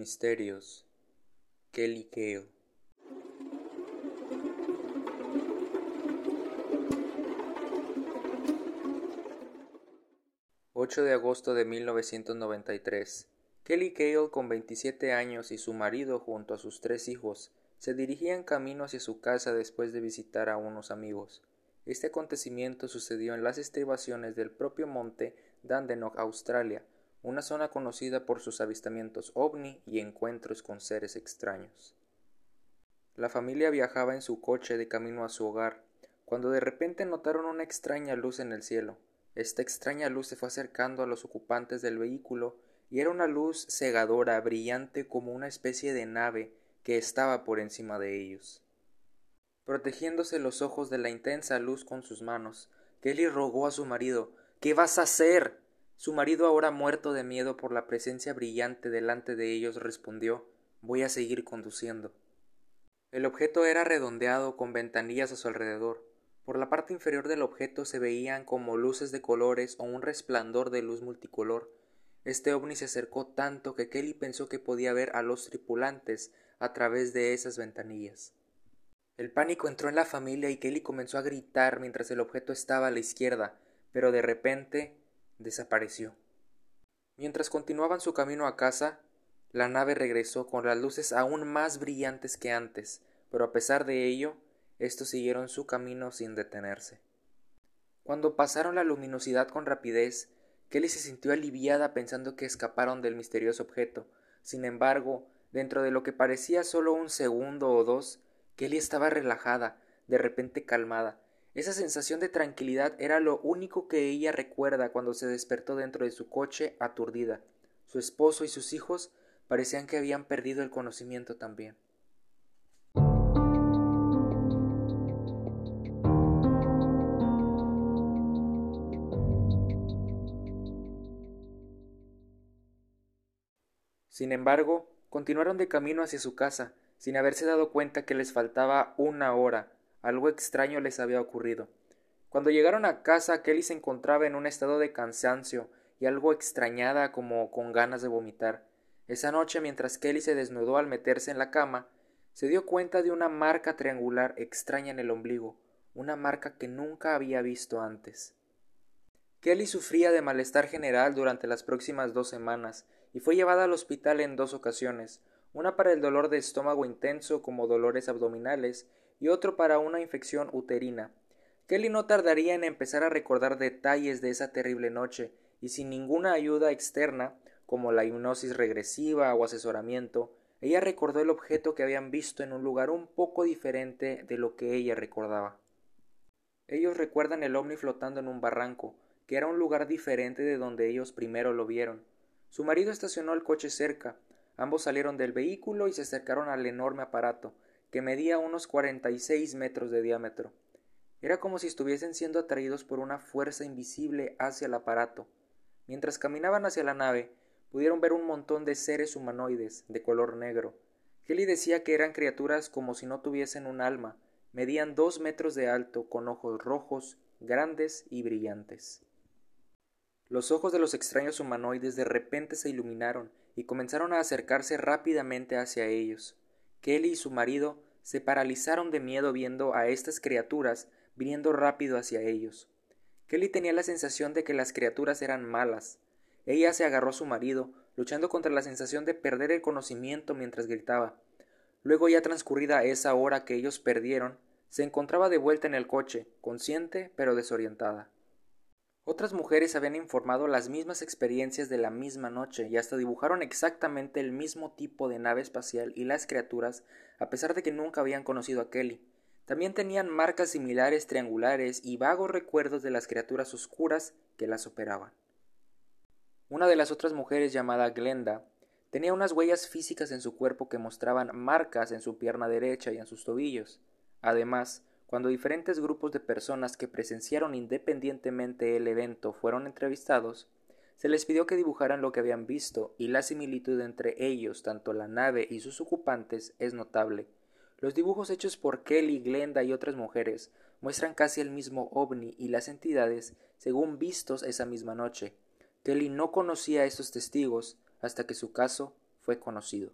Misterios Kelly Kale 8 de agosto de 1993. Kelly Cale, con 27 años, y su marido, junto a sus tres hijos, se dirigían camino hacia su casa después de visitar a unos amigos. Este acontecimiento sucedió en las estribaciones del propio monte Dandenong, Australia, una zona conocida por sus avistamientos ovni y encuentros con seres extraños. La familia viajaba en su coche de camino a su hogar, cuando de repente notaron una extraña luz en el cielo. Esta extraña luz se fue acercando a los ocupantes del vehículo y era una luz cegadora, brillante como una especie de nave que estaba por encima de ellos. Protegiéndose los ojos de la intensa luz con sus manos, Kelly rogó a su marido ¿Qué vas a hacer? Su marido, ahora muerto de miedo por la presencia brillante delante de ellos, respondió Voy a seguir conduciendo. El objeto era redondeado con ventanillas a su alrededor. Por la parte inferior del objeto se veían como luces de colores o un resplandor de luz multicolor. Este ovni se acercó tanto que Kelly pensó que podía ver a los tripulantes a través de esas ventanillas. El pánico entró en la familia y Kelly comenzó a gritar mientras el objeto estaba a la izquierda, pero de repente desapareció. Mientras continuaban su camino a casa, la nave regresó con las luces aún más brillantes que antes, pero a pesar de ello, estos siguieron su camino sin detenerse. Cuando pasaron la luminosidad con rapidez, Kelly se sintió aliviada pensando que escaparon del misterioso objeto. Sin embargo, dentro de lo que parecía solo un segundo o dos, Kelly estaba relajada, de repente calmada, esa sensación de tranquilidad era lo único que ella recuerda cuando se despertó dentro de su coche aturdida. Su esposo y sus hijos parecían que habían perdido el conocimiento también. Sin embargo, continuaron de camino hacia su casa, sin haberse dado cuenta que les faltaba una hora algo extraño les había ocurrido. Cuando llegaron a casa, Kelly se encontraba en un estado de cansancio y algo extrañada como con ganas de vomitar. Esa noche, mientras Kelly se desnudó al meterse en la cama, se dio cuenta de una marca triangular extraña en el ombligo, una marca que nunca había visto antes. Kelly sufría de malestar general durante las próximas dos semanas y fue llevada al hospital en dos ocasiones, una para el dolor de estómago intenso como dolores abdominales y otro para una infección uterina. Kelly no tardaría en empezar a recordar detalles de esa terrible noche, y sin ninguna ayuda externa, como la hipnosis regresiva o asesoramiento, ella recordó el objeto que habían visto en un lugar un poco diferente de lo que ella recordaba. Ellos recuerdan el ovni flotando en un barranco, que era un lugar diferente de donde ellos primero lo vieron. Su marido estacionó el coche cerca, ambos salieron del vehículo y se acercaron al enorme aparato, que medía unos cuarenta y seis metros de diámetro. Era como si estuviesen siendo atraídos por una fuerza invisible hacia el aparato. Mientras caminaban hacia la nave, pudieron ver un montón de seres humanoides de color negro. Kelly decía que eran criaturas como si no tuviesen un alma, medían dos metros de alto, con ojos rojos, grandes y brillantes. Los ojos de los extraños humanoides de repente se iluminaron y comenzaron a acercarse rápidamente hacia ellos. Kelly y su marido se paralizaron de miedo viendo a estas criaturas viniendo rápido hacia ellos. Kelly tenía la sensación de que las criaturas eran malas. Ella se agarró a su marido, luchando contra la sensación de perder el conocimiento mientras gritaba. Luego, ya transcurrida esa hora que ellos perdieron, se encontraba de vuelta en el coche, consciente pero desorientada. Otras mujeres habían informado las mismas experiencias de la misma noche y hasta dibujaron exactamente el mismo tipo de nave espacial y las criaturas, a pesar de que nunca habían conocido a Kelly. También tenían marcas similares triangulares y vagos recuerdos de las criaturas oscuras que las operaban. Una de las otras mujeres llamada Glenda tenía unas huellas físicas en su cuerpo que mostraban marcas en su pierna derecha y en sus tobillos. Además, cuando diferentes grupos de personas que presenciaron independientemente el evento fueron entrevistados, se les pidió que dibujaran lo que habían visto y la similitud entre ellos, tanto la nave y sus ocupantes, es notable. Los dibujos hechos por Kelly, Glenda y otras mujeres muestran casi el mismo ovni y las entidades según vistos esa misma noche. Kelly no conocía a estos testigos hasta que su caso fue conocido.